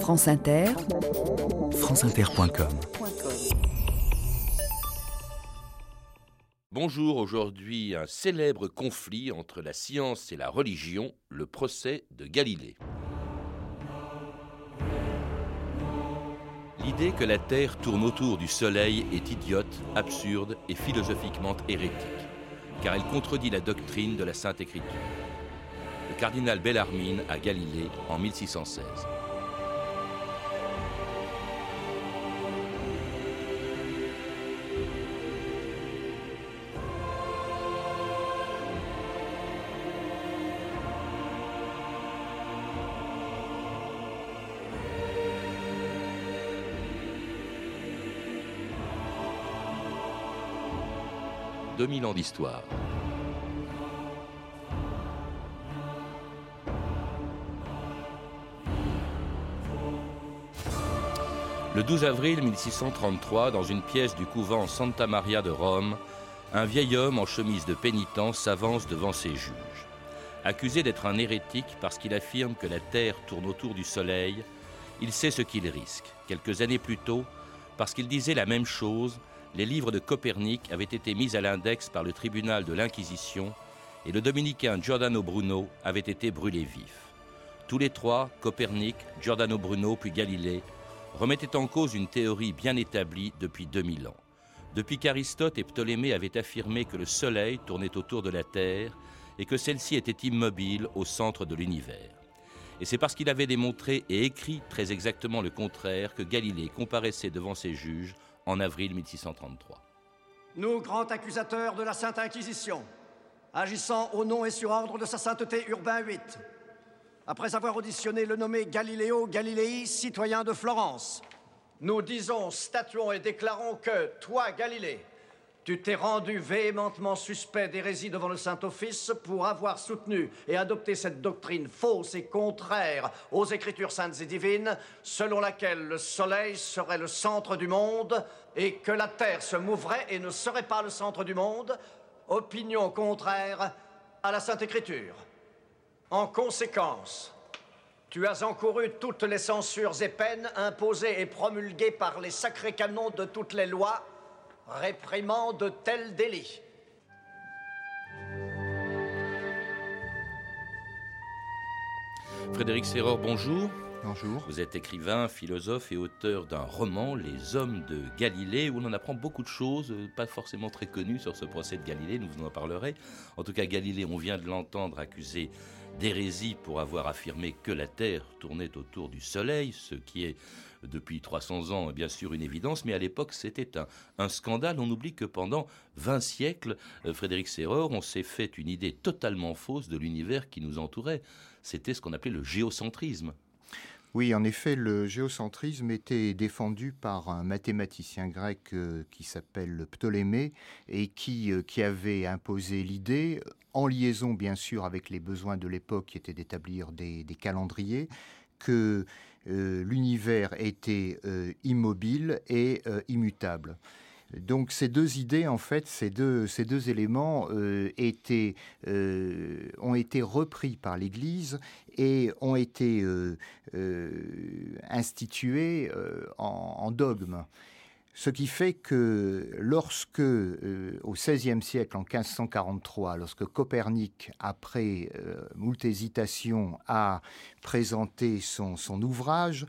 France Inter, franceinter.com Bonjour, aujourd'hui un célèbre conflit entre la science et la religion, le procès de Galilée. L'idée que la Terre tourne autour du Soleil est idiote, absurde et philosophiquement hérétique, car elle contredit la doctrine de la Sainte Écriture. Le cardinal Bellarmine à Galilée en 1616. 2000 ans d'histoire. Le 12 avril 1633, dans une pièce du couvent Santa Maria de Rome, un vieil homme en chemise de pénitent s'avance devant ses juges. Accusé d'être un hérétique parce qu'il affirme que la Terre tourne autour du Soleil, il sait ce qu'il risque. Quelques années plus tôt, parce qu'il disait la même chose, les livres de Copernic avaient été mis à l'index par le tribunal de l'Inquisition et le dominicain Giordano Bruno avait été brûlé vif. Tous les trois, Copernic, Giordano Bruno puis Galilée, remettaient en cause une théorie bien établie depuis 2000 ans. Depuis qu'Aristote et Ptolémée avaient affirmé que le Soleil tournait autour de la Terre et que celle-ci était immobile au centre de l'univers. Et c'est parce qu'il avait démontré et écrit très exactement le contraire que Galilée comparaissait devant ses juges en avril 1633. Nous, grands accusateurs de la Sainte Inquisition, agissant au nom et sur ordre de sa sainteté Urbain VIII, après avoir auditionné le nommé Galileo Galilei, citoyen de Florence, nous disons, statuons et déclarons que, toi, Galilée, tu t'es rendu véhémentement suspect d'hérésie devant le Saint-Office pour avoir soutenu et adopté cette doctrine fausse et contraire aux Écritures saintes et divines, selon laquelle le Soleil serait le centre du monde et que la Terre se mouvrait et ne serait pas le centre du monde, opinion contraire à la Sainte Écriture. En conséquence, tu as encouru toutes les censures et peines imposées et promulguées par les sacrés canons de toutes les lois réprimant de tels délits. Frédéric Serror, bonjour. Bonjour. Vous êtes écrivain, philosophe et auteur d'un roman, Les Hommes de Galilée, où l'on apprend beaucoup de choses, euh, pas forcément très connues sur ce procès de Galilée, nous vous en parlerez. En tout cas, Galilée, on vient de l'entendre accusé d'hérésie pour avoir affirmé que la Terre tournait autour du Soleil, ce qui est depuis 300 ans bien sûr une évidence, mais à l'époque c'était un, scandale. On oublie que pendant 20 siècles, euh, Frédéric Serreur, on s'est fait une idée totalement fausse de l'univers qui nous entourait. C'était ce qu'on appelait le géocentrisme. Oui, en effet, le géocentrisme était défendu par un mathématicien grec euh, qui s'appelle Ptolémée et qui, euh, qui avait imposé l'idée, en liaison bien sûr avec les besoins de l'époque qui étaient d'établir des, calendriers, que euh, l'univers était immobile et immutable. Donc ces deux idées, en fait, ces deux, éléments euh, euh, ont été repris par l'Église et ont été euh, institués en, dogme. Ce qui fait que lorsque, au XVIe siècle, en 1543, lorsque Copernic, après moult hésitations, a présenté son, son ouvrage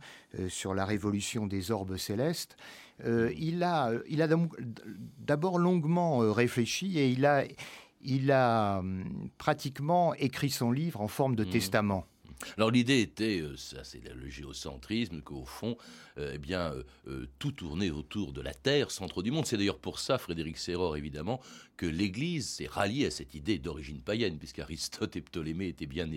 sur la révolution des orbes célestes, euh, il a, il a d'abord longuement euh, réfléchi et il a, il a hum, pratiquement écrit son livre en forme de mmh. testament. Alors l'idée était, euh, ça c'est le géocentrisme, qu'au fond, euh, eh bien, euh, tout tournait autour de la Terre, centre du monde. C'est d'ailleurs pour ça, Frédéric Serror évidemment, que l'Église s'est ralliée à cette idée d'origine païenne, puisqu'Aristote et Ptolémée étaient bien,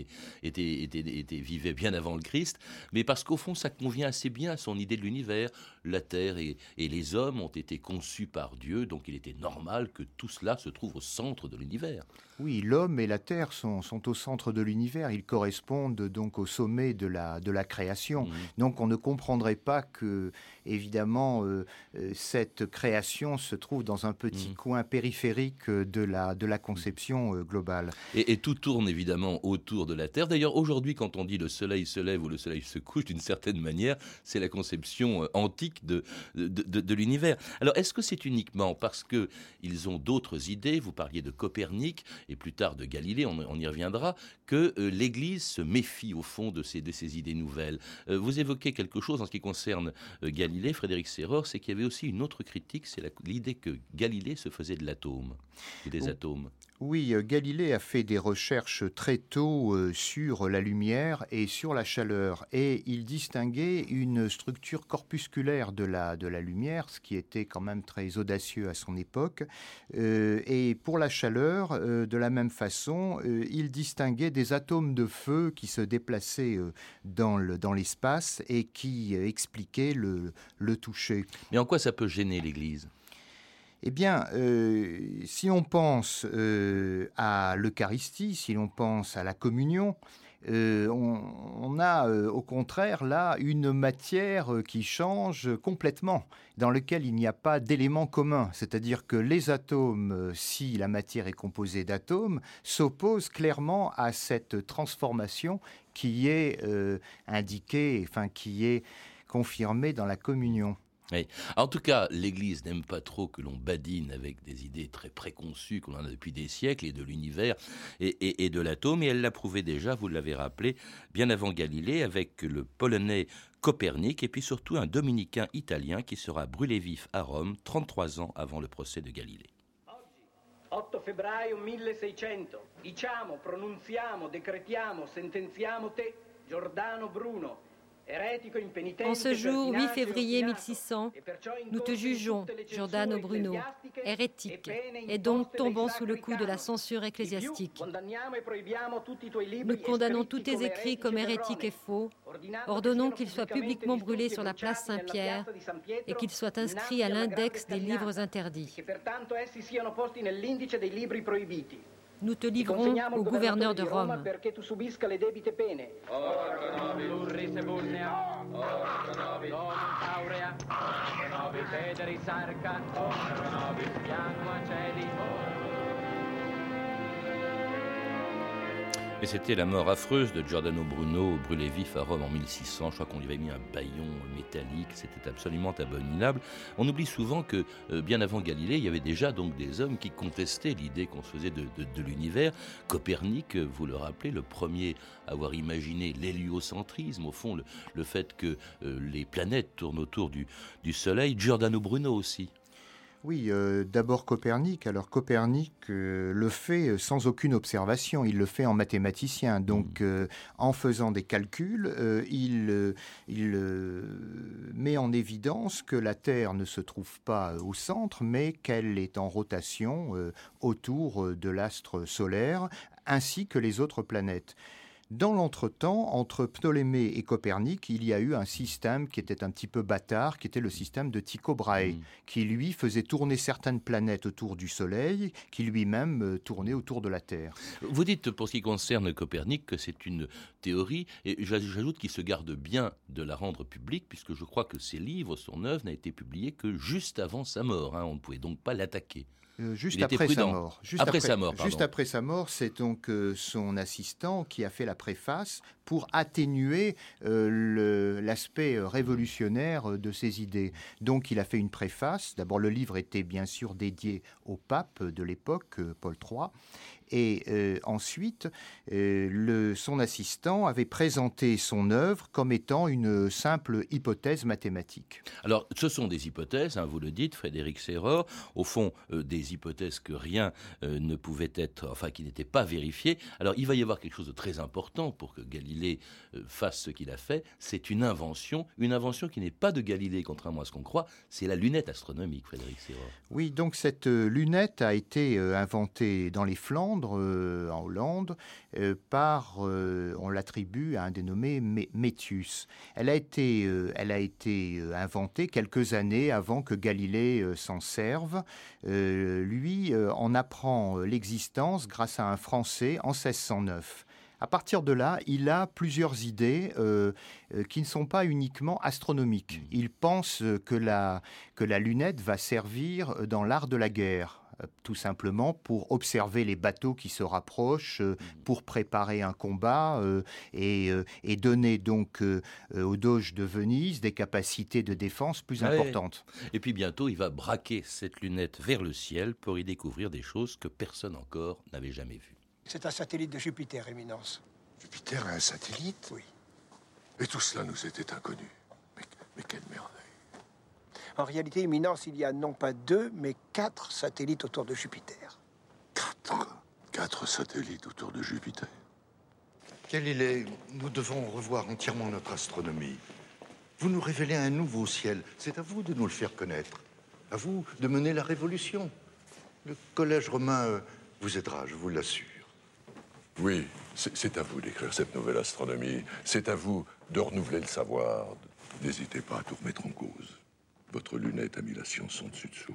étaient, étaient, vivaient bien avant le Christ, mais parce qu'au fond, ça convient assez bien à son idée de l'univers. La Terre et, les hommes ont été conçus par Dieu, donc il était normal que tout cela se trouve au centre de l'univers. Oui, l'homme et la Terre sont au centre de l'univers. Ils correspondent donc au sommet de la, de la création. Mmh. Donc on ne comprendrait pas que, évidemment, cette création se trouve dans un petit mmh. coin périphérique de la, de la conception globale. Et, et, tout tourne évidemment autour de la Terre. D'ailleurs, aujourd'hui, quand on dit le soleil se lève ou le soleil se couche, d'une certaine manière, c'est la conception antique de, de, de l'univers. Alors, est-ce que c'est uniquement parce qu'ils ont d'autres idées, vous parliez de Copernic et plus tard de Galilée, on, y reviendra, que euh, l'Église se méfie au fond de ces, de ces idées nouvelles. Euh, vous évoquez quelque chose en ce qui concerne euh, Galilée, Frédéric Serreur, c'est qu'il y avait aussi une autre critique, c'est l'idée que Galilée se faisait de l'atome et des atomes. Oui, euh, Galilée a fait des recherches très tôt euh, sur la lumière et sur la chaleur, et il distinguait une structure corpusculaire de la, de la lumière, ce qui était quand même très audacieux à son époque. Euh, et pour la chaleur, de la même façon, il distinguait des atomes de feu qui se déplaçaient dans l'espace et qui expliquaient le, le toucher. Mais en quoi ça peut gêner l'Église? Eh bien, euh, si on pense euh, à l'Eucharistie, si l'on pense à la communion, euh, on, a au contraire là une matière qui change complètement, dans lequel il n'y a pas d'élément commun. C'est-à-dire que les atomes, si la matière est composée d'atomes, s'opposent clairement à cette transformation qui est indiquée, enfin qui est confirmée dans la communion. En tout cas, l'Église n'aime pas trop que l'on badine avec des idées très préconçues qu'on en a depuis des siècles et de l'univers et, de l'atome. Et elle l'a prouvé déjà, vous l'avez rappelé, bien avant Galilée, avec le Polonais Copernic et puis surtout un dominicain italien qui sera brûlé vif à Rome 33 ans avant le procès de Galilée. 8 febbraio 1600. Diciamo, pronunziamo, decretiamo, sentenziamo te, Giordano Bruno en ce jour 8 février 1600, nous te jugeons, Giordano Bruno, hérétique, et donc tombons sous le coup de la censure ecclésiastique. Nous condamnons tous tes écrits comme hérétiques et faux, ordonnons qu'ils soient publiquement brûlés sur la place Saint-Pierre et qu'ils soient inscrits à l'index des livres interdits. Nous te livrons au gouverneur de Rome. Et c'était la mort affreuse de Giordano Bruno, brûlé vif à Rome en 1600. Je crois qu'on lui avait mis un baillon métallique. C'était absolument abominable. On oublie souvent que, euh, bien avant Galilée, il y avait déjà donc des hommes qui contestaient l'idée qu'on se faisait de, l'univers. Copernic, vous le rappelez, le premier à avoir imaginé l'héliocentrisme, au fond, le, fait que euh, les planètes tournent autour du Soleil. Giordano Bruno aussi. Oui, euh, d'abord Copernic. Alors Copernic euh, le fait euh, sans aucune observation, il le fait en mathématicien. Donc hmm. en faisant des calculs, il, il met en évidence que la Terre ne se trouve pas au centre, mais qu'elle est en rotation autour de l'astre solaire, ainsi que les autres planètes. Dans l'entretemps, entre Ptolémée et Copernic, il y a eu un système qui était un petit peu bâtard, qui était le système de Tycho Brahe, hmm. qui lui faisait tourner certaines planètes autour du Soleil, qui lui-même euh, tournait autour de la Terre. Vous dites, pour ce qui concerne Copernic, que c'est une théorie, et j'ajoute qu'il se garde bien de la rendre publique, puisque je crois que ses livres, son œuvre, n'a été publié que juste avant sa mort. Hein. On ne pouvait donc pas l'attaquer. Euh, juste après sa mort. Juste après, sa mort, Juste après sa mort, c'est donc euh, son assistant qui a fait la préface pour atténuer euh, l'aspect révolutionnaire de ses idées. Donc il a fait une préface. D'abord, le livre était bien sûr dédié au pape de l'époque, Paul III, et euh, ensuite, euh, le, son assistant avait présenté son œuvre comme étant une simple hypothèse mathématique. Alors, ce sont des hypothèses, hein, vous le dites, Frédéric Serreur, au fond, euh, des hypothèses que rien ne pouvait être, enfin, qui n'étaient pas vérifiées. Alors, il va y avoir quelque chose de très important pour que Galilée fasse ce qu'il a fait. C'est une invention, une invention qui n'est pas de Galilée, contrairement à ce qu'on croit, c'est la lunette astronomique, Frédéric Serreur. Oui, donc cette lunette a été inventée dans les Flandres euh, en Hollande, euh, par, euh, on l'attribue à un dénommé Métius. Elle a été, elle a été inventée quelques années avant que Galilée s'en serve. lui en apprend l'existence grâce à un Français en 1609. À partir de là, il a plusieurs idées euh, qui ne sont pas uniquement astronomiques. Mmh. Il pense que la, que la lunette va servir dans l'art de la guerre tout simplement pour observer les bateaux qui se rapprochent, mmh. pour préparer un combat et, donner donc au Doge de Venise des capacités de défense plus importantes. Et puis bientôt, il va braquer cette lunette vers le ciel pour y découvrir des choses que personne encore n'avait jamais vues. C'est un satellite de Jupiter, Éminence. Jupiter est un satellite? Oui. Et tout cela nous était inconnu. Mais, quelle merveille. En réalité, Éminence, il y a non pas deux, mais quatre satellites autour de Jupiter. Quatre Quatre satellites autour de Jupiter. Quel il est Nous devons revoir entièrement notre astronomie. Vous nous révélez un nouveau ciel. C'est à vous de nous le faire connaître. À vous de mener la révolution. Le collège romain euh, vous aidera, je vous l'assure. Oui, c'est à vous d'écrire cette nouvelle astronomie. C'est à vous de renouveler le savoir. N'hésitez pas à tout remettre en cause. Votre lunette a mis la science en dessus-dessous.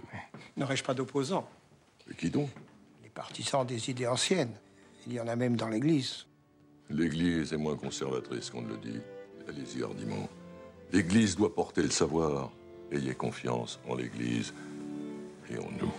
N'aurais-je pas d'opposants Et qui donc Les partisans des idées anciennes. Il y en a même dans l'Église. L'Église est moins conservatrice qu'on ne le dit. Allez-y hardiment. L'Église doit porter le savoir. Ayez confiance en l'Église et en nous.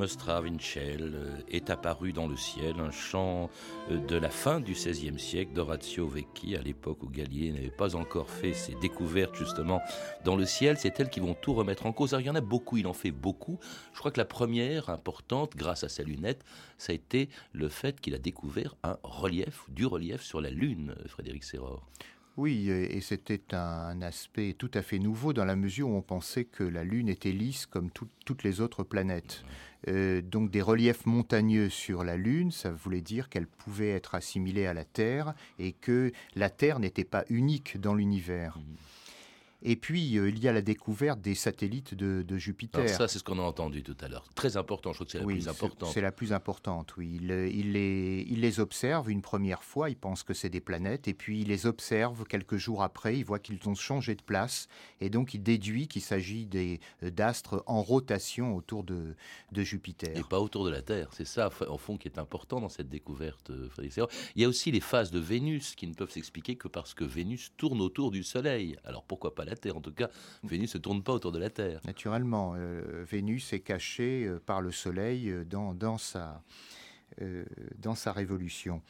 Mostra Vincel euh, est apparu dans le ciel, un chant euh, de la fin du XVIe siècle d'Orazio Vecchi, à l'époque où Galilée n'avait pas encore fait ses découvertes justement dans le ciel. C'est elles qui vont tout remettre en cause. Alors, il y en a beaucoup, il en fait beaucoup. Je crois que la première importante, grâce à sa lunette, ça a été le fait qu'il a découvert un relief, du relief sur la Lune, Frédéric Serror. Oui, et c'était un aspect tout à fait nouveau dans la mesure où on pensait que la Lune était lisse comme toutes les autres planètes. Euh, donc des reliefs montagneux sur la Lune, ça voulait dire qu'elle pouvait être assimilée à la Terre et que la Terre n'était pas unique dans l'univers. Mmh. Et puis, euh, il y a la découverte des satellites de, Jupiter. ça, c'est ce qu'on a entendu tout à l'heure. Très important, je crois que c'est la plus importante. C'est la plus importante, oui. Il, il, les, il, les, observe une première fois, il pense que c'est des planètes, et puis il les observe quelques jours après, il voit qu'ils ont changé de place, et donc il déduit qu'il s'agit euh, d'astres en rotation autour de, de, Jupiter. Et pas autour de la Terre, c'est ça, au fond, qui est important dans cette découverte, euh, Il y a aussi les phases de Vénus qui ne peuvent s'expliquer que parce que Vénus tourne autour du Soleil. Alors pourquoi pas la En tout cas, Vénus ne tourne pas autour de la Terre. Naturellement, euh, Vénus est cachée euh, par le Soleil euh, dans sa... dans sa révolution.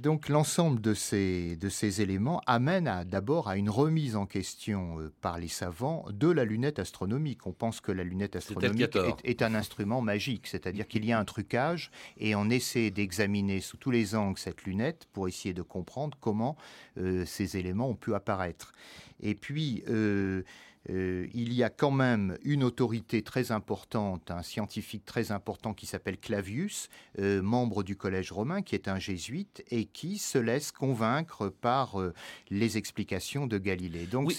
donc l'ensemble de ces, de ces éléments amène d'abord à une remise en question par les savants de la lunette astronomique. On pense que la lunette astronomique est, est, un instrument magique, c'est-à-dire qu'il y a un trucage et on essaie d'examiner sous tous les angles cette lunette pour essayer de comprendre comment ces éléments ont pu apparaître. Et puis, euh, euh, il y a quand même une autorité très importante, un scientifique très important qui s'appelle Clavius, euh, membre du Collège romain, qui est un jésuite et qui se laisse convaincre par les explications de Galilée. Donc,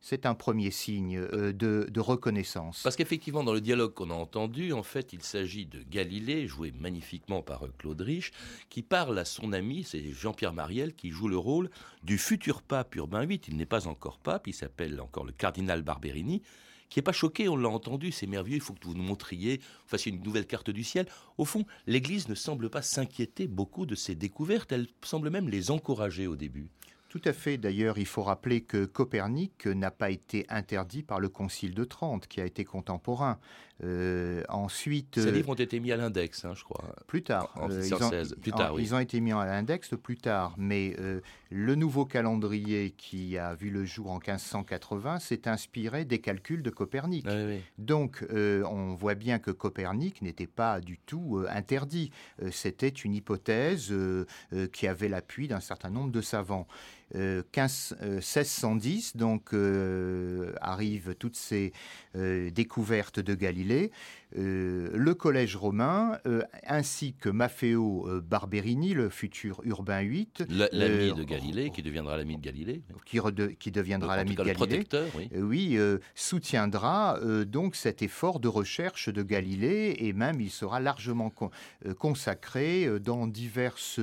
c'est un premier signe euh, de, reconnaissance. Parce qu'effectivement, dans le dialogue qu'on a entendu, en fait, il s'agit de Galilée, joué magnifiquement par euh, Claude Rich, qui parle à son ami, c'est Jean-Pierre Mariel, qui joue le rôle du futur pape Urbain VIII. Il n'est pas encore pape, il s'appelle encore le cardinal Barberini qui n'est pas choqué, on l'a entendu, c'est merveilleux, il faut que vous nous montriez, vous fassiez une nouvelle carte du ciel. Au fond, l'Église ne semble pas s'inquiéter beaucoup de ces découvertes, elle semble même les encourager au début. Tout à fait. D'ailleurs, il faut rappeler que Copernic n'a pas été interdit par le Concile de Trente, qui a été contemporain. Euh, ensuite, ces livres ont été mis à l'index, hein, je crois. Plus tard. En, euh, ils, ont, plus tard ils ont été mis à l'index plus tard, mais euh, le nouveau calendrier qui a vu le jour en 1580 s'est inspiré des calculs de Copernic. Donc, on voit bien que Copernic n'était pas du tout interdit. C'était une hypothèse qui avait l'appui d'un certain nombre de savants. 15, 1610, donc arrivent toutes ces découvertes de Galilée. euh, le collège romain, euh, ainsi que Maffeo euh, Barberini, le futur Urbain VIII. L'ami de Galilée, qui deviendra l'ami de Galilée. Qui, qui deviendra l'ami de Galilée. protecteur, oui. oui, soutiendra donc cet effort de recherche de Galilée, et même il sera largement consacré dans diverses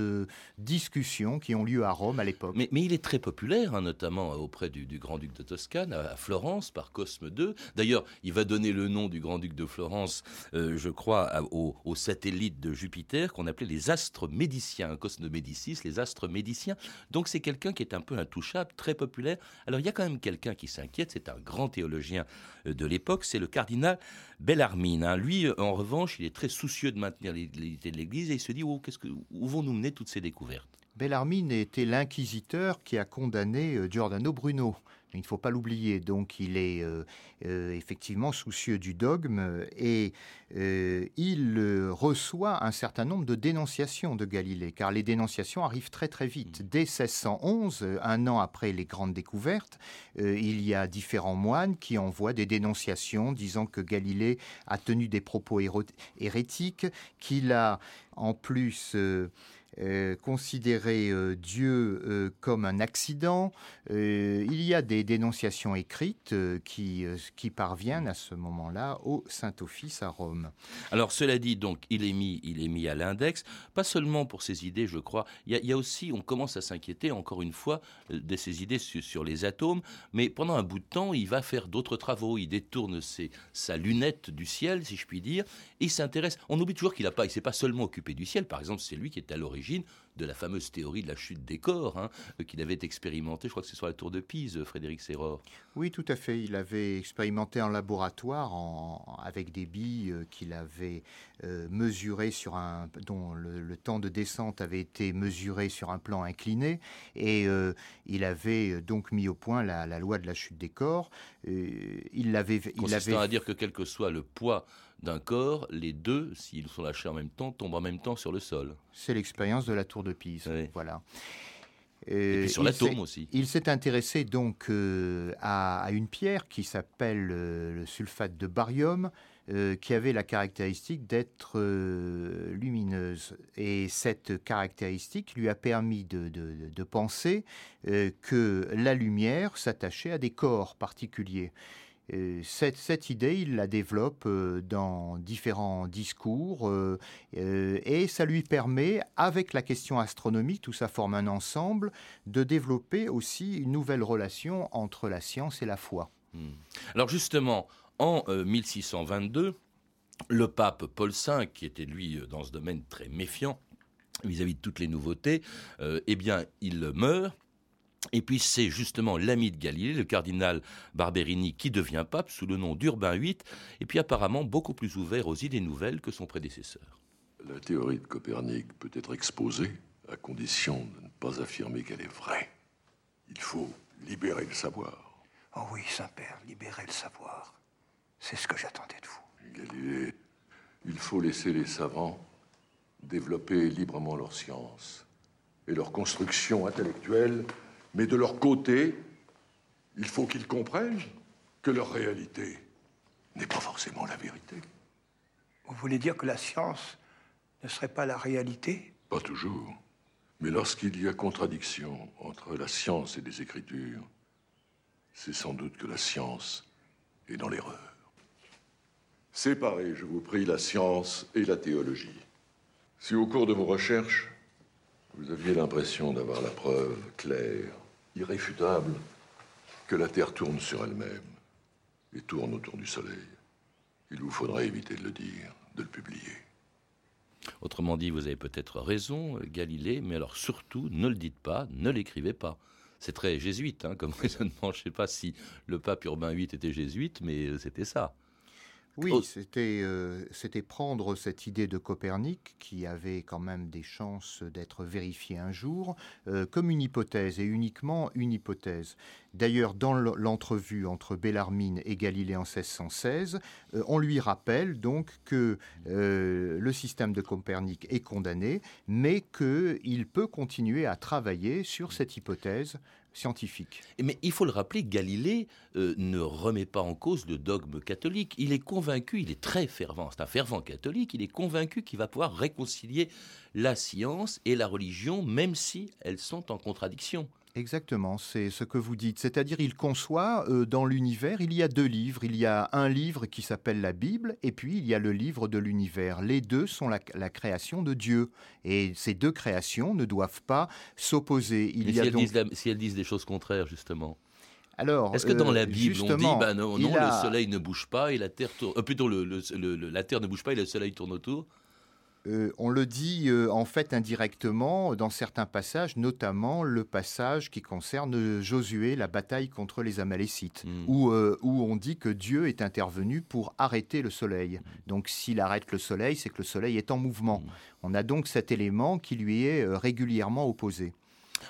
discussions qui ont lieu à Rome à l'époque. Mais, mais, il est très populaire, hein, notamment auprès du, grand-duc de Toscane, à, Florence, par Cosme II. D'ailleurs, il va donner le nom du grand-duc de Florence, euh, je crois, aux, satellites de Jupiter qu'on appelait les astres médiciens, cause de Médicis, les astres médiciens. Donc c'est quelqu'un qui est un peu intouchable, très populaire. Alors il y a quand même quelqu'un qui s'inquiète, c'est un grand théologien euh, de l'époque, c'est le cardinal Bellarmine. Hein. Lui, en revanche, il est très soucieux de maintenir l'unité de l'Église et il se dit oh, où vont nous mener toutes ces découvertes? Bellarmine était l'inquisiteur qui a condamné euh, Giordano Bruno. Il ne faut pas l'oublier. Donc, il est euh, euh, effectivement soucieux du dogme et euh, il reçoit un certain nombre de dénonciations de Galilée, car les dénonciations arrivent très très vite. Dès 1611, un an après les grandes découvertes, il y a différents moines qui envoient des dénonciations disant que Galilée a tenu des propos hérétiques, qu'il a en plus euh, considérer euh, Dieu euh, comme un accident. il y a des dénonciations écrites qui, parviennent à ce moment-là au Saint-Office à Rome. Alors cela dit, donc, il est mis, il est mis à l'index, pas seulement pour ses idées, je crois. Il y a, aussi, on commence à s'inquiéter, encore une fois, de ses idées sur, les atomes, mais pendant un bout de temps, il va faire d'autres travaux. Il détourne sa lunette du ciel, si je puis dire. Il s'intéresse. On oublie toujours qu'il ne pas, il s'est pas seulement occupé du ciel. Par exemple, c'est lui qui est à l'origine de la fameuse théorie de la chute des corps hein, qu'il avait expérimenté, je crois que c'est sur la tour de Pise, Frédéric Serror. Oui, tout à fait. Il avait expérimenté en laboratoire avec des billes euh, qu'il avait euh, mesurées sur un, dont le, temps de descente avait été mesuré sur un plan incliné, et euh, il avait donc mis au point la, loi de la chute des corps. il l'avait, il avait à dire que quel que soit le poids d'un corps, les deux, s'ils sont lâchés en même temps, tombent en même temps sur le sol. C'est l'expérience de la tour de Pise. Voilà. Et puis sur l'atome aussi. Il s'est intéressé donc euh, à, une pierre qui s'appelle euh, le sulfate de barium, euh, qui avait la caractéristique d'être lumineuse. Et cette caractéristique lui a permis de, de penser que la lumière s'attachait à des corps particuliers cette, idée, il la développe euh, dans différents discours euh, euh, et ça lui permet, avec la question astronomique, tout ça forme un ensemble, de développer aussi une nouvelle relation entre la science et la foi. Hmm. Alors justement, en 1622, le pape Paul V, qui était lui dans ce domaine très méfiant vis-à-vis -vis de toutes les nouveautés, eh bien, il meurt. Et puis c'est justement l'ami de Galilée, le cardinal Barberini, qui devient pape sous le nom d'Urbain VIII, et puis apparemment beaucoup plus ouvert aux idées nouvelles que son prédécesseur. La théorie de Copernic peut être exposée à condition de ne pas affirmer qu'elle est vraie. Il faut libérer le savoir. Oh oui, Saint-Père, libérer le savoir. C'est ce que j'attendais de vous. Galilée, il faut laisser les savants développer librement leur science et leur construction intellectuelle mais de leur côté, il faut qu'ils comprennent que leur réalité n'est pas forcément la vérité. Vous voulez dire que la science ne serait pas la réalité? Pas toujours. Mais lorsqu'il y a contradiction entre la science et les Écritures, c'est sans doute que la science est dans l'erreur. Séparez, je vous prie, la science et la théologie. Si au cours de vos recherches, vous aviez l'impression d'avoir la preuve claire irréfutable que la Terre tourne sur elle-même et tourne autour du Soleil. Il vous faudrait éviter de le dire, de le publier. Autrement dit, vous avez peut-être raison, Galilée, mais alors surtout, ne le dites pas, ne l'écrivez pas. C'est très jésuite hein, comme raisonnement. Je ne sais pas si le pape Urbain VIII était jésuite, mais c'était ça. Oui, euh, c'était prendre cette idée de Copernic, qui avait quand même des chances d'être vérifiée un jour, euh, comme une hypothèse, et uniquement une hypothèse. D'ailleurs, dans l'entrevue entre Bellarmine et Galilée en 1616, euh, on lui rappelle donc que le système de Copernic est condamné, mais qu'il peut continuer à travailler sur cette hypothèse scientifique. Mais il faut le rappeler, Galilée euh, ne remet pas en cause le dogme catholique. Il est convaincu, il est très fervent, c'est un fervent catholique, il est convaincu qu'il va pouvoir réconcilier la science et la religion, même si elles sont en contradiction. Exactement, c'est ce que vous dites. C'est-à-dire, il conçoit euh, dans l'univers, il y a deux livres. Il y a un livre qui s'appelle la Bible, et puis il y a le livre de l'univers. Les deux sont la, création de Dieu, et ces deux créations ne doivent pas s'opposer. Il y a si, elles disent si elles disent des choses contraires, justement. Alors, est-ce que dans la euh, Bible on dit bah non, non le soleil ne bouge pas et la terre tourne, euh, plutôt le, la terre ne bouge pas et le soleil tourne autour? Euh, on le dit euh, en fait indirectement dans certains passages, notamment le passage qui concerne Josué, la bataille contre les Amalécites, hmm. euh, où, on dit que Dieu est intervenu pour arrêter le soleil. Hmm. Donc s'il arrête le soleil, c'est que le soleil est en mouvement. Hmm. On a donc cet élément qui lui est régulièrement opposé.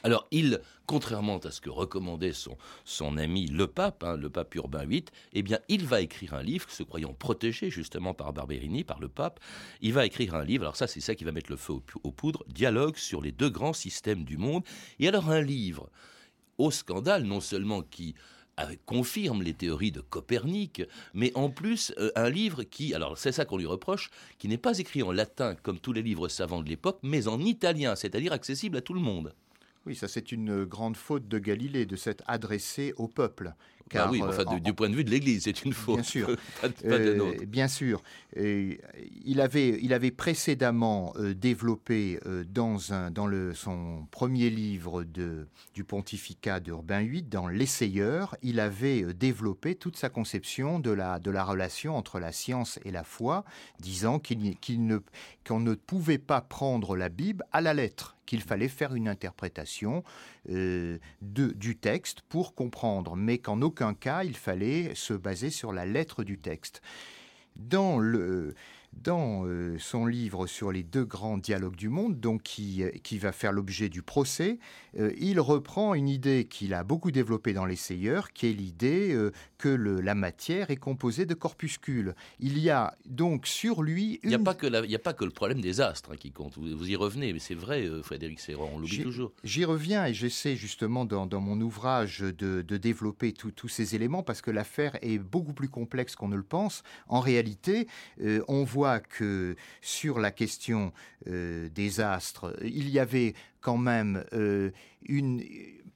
Alors, il, contrairement à ce que recommandait son, son ami le pape, hein, le pape Urbain VIII, eh bien, il va écrire un livre, se croyant protégé justement par Barberini, par le pape. Il va écrire un livre, alors ça, c'est ça qui va mettre le feu aux, poudres, dialogue sur les deux grands systèmes du monde. Et alors, un livre au scandale, non seulement qui euh, confirme les théories de Copernic, mais en plus euh, un livre qui, alors c'est ça qu'on lui reproche, qui n'est pas écrit en latin comme tous les livres savants de l'époque, mais en italien, c'est-à-dire accessible à tout le monde. Oui, ça c'est une grande faute de Galilée de s'être adressé au peuple. Car, oui, enfin, du, point de vue de l'Église, c'est une faute. Bien sûr. Euh, bien sûr. il, avait, il avait précédemment euh, développé euh, dans, un, dans le, son premier livre de, du pontificat d'Urbain VIII, dans L'Essayeur, il avait développé toute sa conception de la, de la relation entre la science et la foi, disant qu'il ne, qu'on ne pouvait pas prendre la Bible à la lettre qu'il fallait faire une interprétation euh, de, du texte pour comprendre, mais qu'en aucun cas il fallait se baser sur la lettre du texte. Dans le, dans euh, son livre sur les deux grands dialogues du monde, donc qui, qui va faire l'objet du procès, euh, il reprend une idée qu'il a beaucoup développée dans l'essayeur, qui est l'idée euh, que le, la matière est composée de corpuscules. Il y a donc sur lui... Il n'y a, pas que a pas que le problème des astres hein, qui compte, vous, y revenez, mais c'est vrai, Frédéric Serran, on l'oublie toujours. J'y reviens et j'essaie justement dans, dans, mon ouvrage de, de développer tous ces éléments, parce que l'affaire est beaucoup plus complexe qu'on ne le pense. En réalité, on voit que sur la question euh, des astres, il y avait quand même euh, une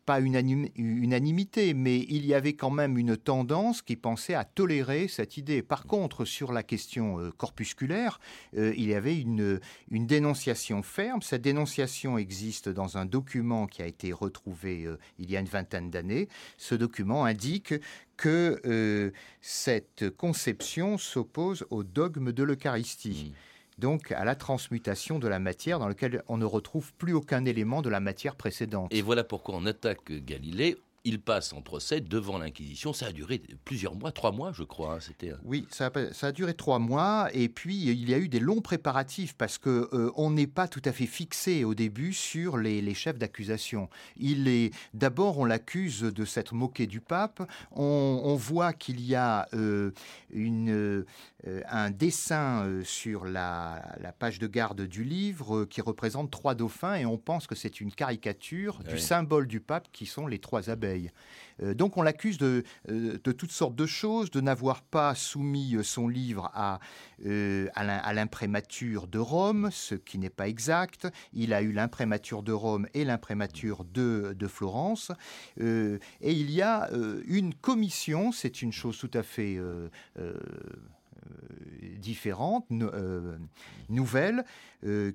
pas unanimité, mais il y avait quand même une tendance qui pensait à tolérer cette idée. Par contre, sur la question euh, corpusculaire, il y avait une, dénonciation ferme. Cette dénonciation existe dans un document qui a été retrouvé il y a une vingtaine d'années. Ce document indique que euh, cette conception s'oppose au dogme de l'Eucharistie. Mm. Donc à la transmutation de la matière dans laquelle on ne retrouve plus aucun élément de la matière précédente. Et voilà pourquoi on attaque Galilée il passe en procès devant l'Inquisition. Ça a duré plusieurs mois, trois mois, je crois. Hein, c'était. Euh. Oui, ça a, duré trois mois. Et puis il y a eu des longs préparatifs parce que euh, on n'est pas tout à fait fixé au début sur les, chefs d'accusation. Il est d'abord on l'accuse de s'être moqué du pape. On, voit qu'il y a euh, une, un dessin sur la, page de garde du livre qui représente trois dauphins et on pense que c'est une caricature du symbole du pape qui sont les trois abeilles. Euh, donc on l'accuse de, euh, de, toutes sortes de choses, de n'avoir pas soumis euh, son livre à, l'imprémature de Rome, ce qui n'est pas exact. Il a eu l'imprémature de Rome et l'imprémature de, Florence. et il y a une commission, c'est une chose tout à fait différente, nouvelle,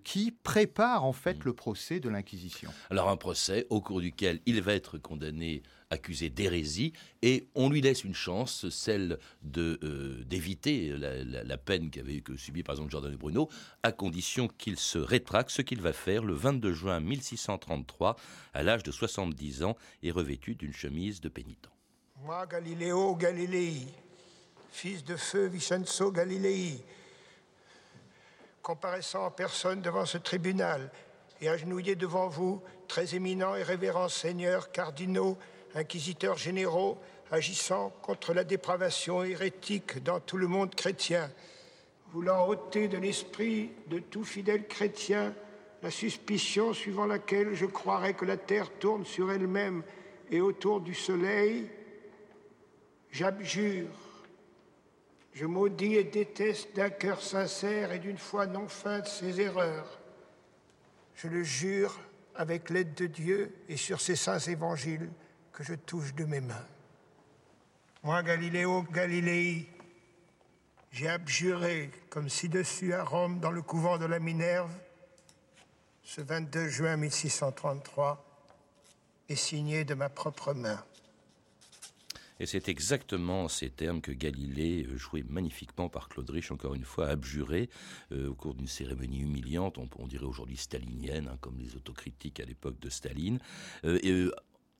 qui prépare en fait le procès de l'Inquisition. Alors un procès au cours duquel il va être condamné accusé d'hérésie, et on lui laisse une chance, celle de d'éviter la, peine qu'avait que subie par exemple Giordano Bruno, à condition qu'il se rétracte, ce qu'il va faire le 22 juin 1633, à l'âge de 70 ans, et revêtu d'une chemise de pénitent. Moi, Galiléo Galilei, fils de feu Vincenzo Galilei, comparaissant en personne devant ce tribunal et agenouillé devant vous, très éminents et révérends seigneurs, cardinaux, inquisiteurs généraux, agissant contre la dépravation hérétique dans tout le monde chrétien, voulant ôter de l'esprit de tout fidèle chrétien la suspicion suivant laquelle je croirais que la terre tourne sur elle-même et autour du soleil, j'abjure je maudis et déteste d'un cœur sincère et d'une foi non feinte ses erreurs. Je le jure avec l'aide de Dieu et sur ces saints évangiles que je touche de mes mains. Moi, Galiléo Galilei, j'ai abjuré comme ci-dessus à Rome dans le couvent de la Minerve ce 22 juin 1633 et signé de ma propre main. Et c'est exactement ces termes que Galilée, euh, joué magnifiquement par Claude Rich, encore une fois, abjuré euh, au cours d'une cérémonie humiliante, on, dirait aujourd'hui stalinienne, hein, comme les autocritiques à l'époque de Staline. Euh,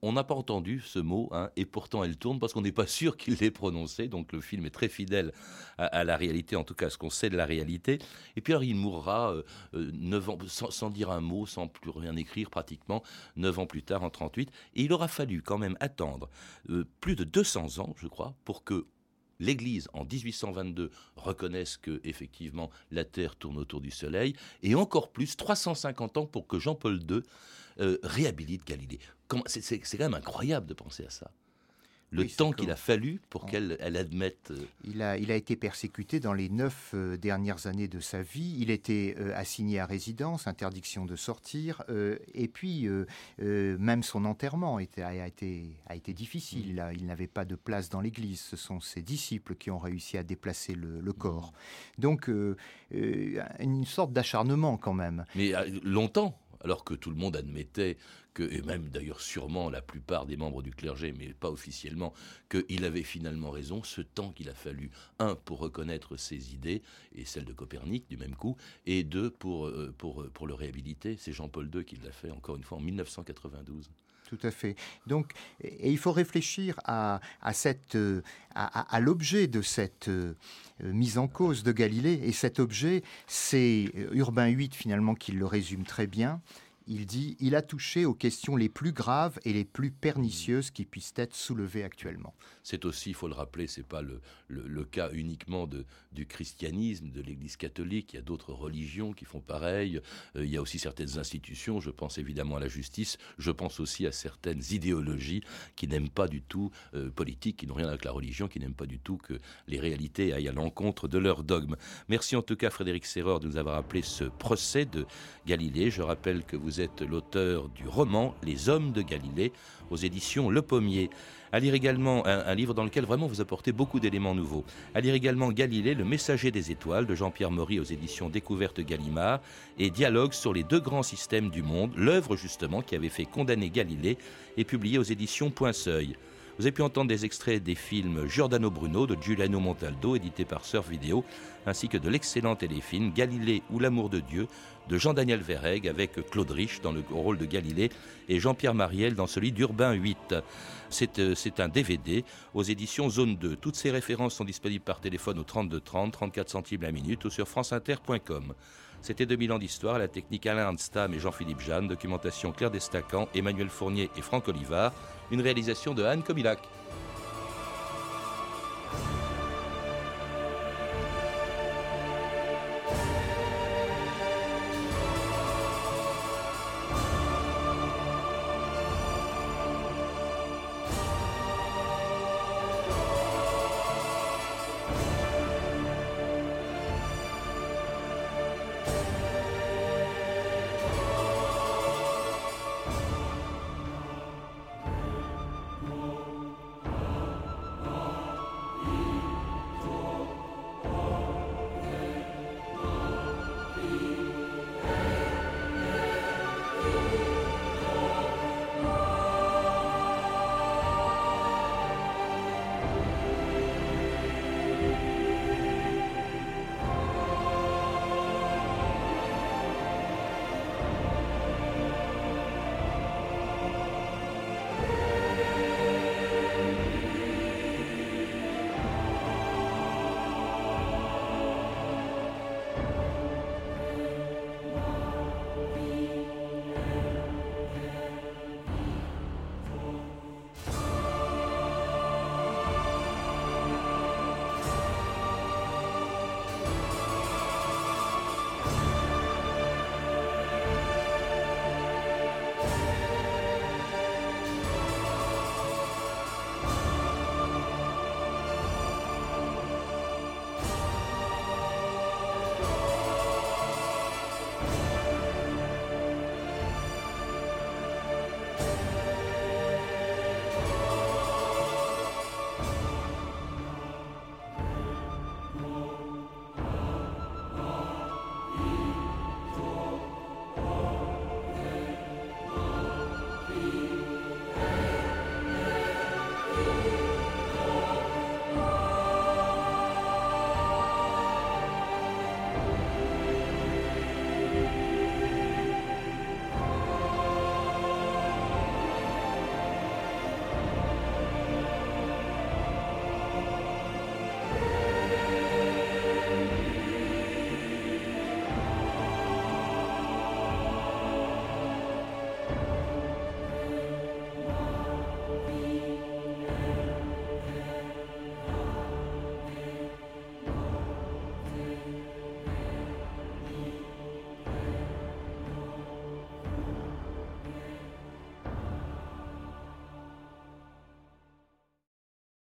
on n'a pas entendu ce mot, hein, et pourtant elle tourne parce qu'on n'est pas sûr qu'il l'ait prononcé. Donc le film est très fidèle à, la réalité, en tout cas ce qu'on sait de la réalité. Et puis alors il mourra euh, euh, ans, sans, dire un mot, sans plus rien écrire pratiquement, neuf ans plus tard, en 38. Et il aura fallu quand même attendre euh, plus de 200 ans, je crois, pour que l'Église, en 1822, reconnaisse que, effectivement, la Terre tourne autour du Soleil, et encore plus, 350 ans pour que Jean-Paul II réhabilite Galilée. C'est quand même incroyable de penser à ça le temps qu'il a fallu pour qu'elle elle admette. Euh, il a, il a été persécuté dans les neuf euh, dernières années de sa vie. Il était euh, assigné à résidence, interdiction de sortir, et puis même son enterrement était, a, été, a été difficile. Mm. il n'avait pas de place dans l'Église. Ce sont ses disciples qui ont réussi à déplacer le, le corps. Mm. Donc une sorte d'acharnement quand même. Mais longtemps alors que tout le monde admettait que, et même d'ailleurs sûrement la plupart des membres du clergé, mais pas officiellement, qu'il avait finalement raison, ce temps qu'il a fallu, un, pour reconnaître ses idées, et celles de Copernic du même coup, et deux, pour, euh, pour, pour le réhabiliter. C'est Jean-Paul II qui l'a fait encore une fois en 1992. Tout à fait. Donc, et il faut réfléchir à, à, cette, à, l'objet de cette euh, mise en cause de Galilée. Et cet objet, c'est Urbain VIII finalement qui le résume très bien il dit Il a touché aux questions les plus graves et les plus pernicieuses qui puissent être soulevées actuellement. C'est aussi, il faut le rappeler, c'est pas le, cas uniquement du christianisme, de l'Église catholique. Il y a d'autres religions qui font pareil. Euh, il y a aussi certaines institutions. Je pense évidemment à la justice. Je pense aussi à certaines idéologies qui n'aiment pas du tout euh, politique, qui n'ont rien avec la religion, qui n'aiment pas du tout que les réalités aillent à l'encontre de leurs dogmes. Merci en tout cas, Frédéric Serreur, de nous avoir appelé ce procès de Galilée. Je rappelle que vous êtes l'auteur du roman Les Hommes de Galilée aux éditions Le Pommier. À lire également un, livre dans lequel vraiment vous apportez beaucoup d'éléments nouveaux. À lire également Galilée, le messager des étoiles de Jean-Pierre Maury aux éditions Découverte Gallimard et Dialogue sur les deux grands systèmes du monde, l'œuvre justement qui avait fait condamner Galilée et publiée aux éditions Point Seuil. Vous avez pu entendre des extraits des films Giordano Bruno de Giuliano Montaldo, édité par Surf Video, ainsi que de l'excellent téléfilm Galilée ou l'amour de Dieu de Jean-Daniel Verreg avec Claude Rich dans le rôle de Galilée et Jean-Pierre Mariel dans celui d'Urbain 8. Euh, c'est un DVD aux éditions Zone 2. Toutes ces références sont disponibles par téléphone au 32 30, 34 centimes la minute ou sur franceinter.com. C'était 2000 ans d'histoire, la technique Alain Arnstam et Jean-Philippe Jeanne, documentation Claire Destacan, Emmanuel Fournier et Franck Olivard, une réalisation de Anne Kobilac.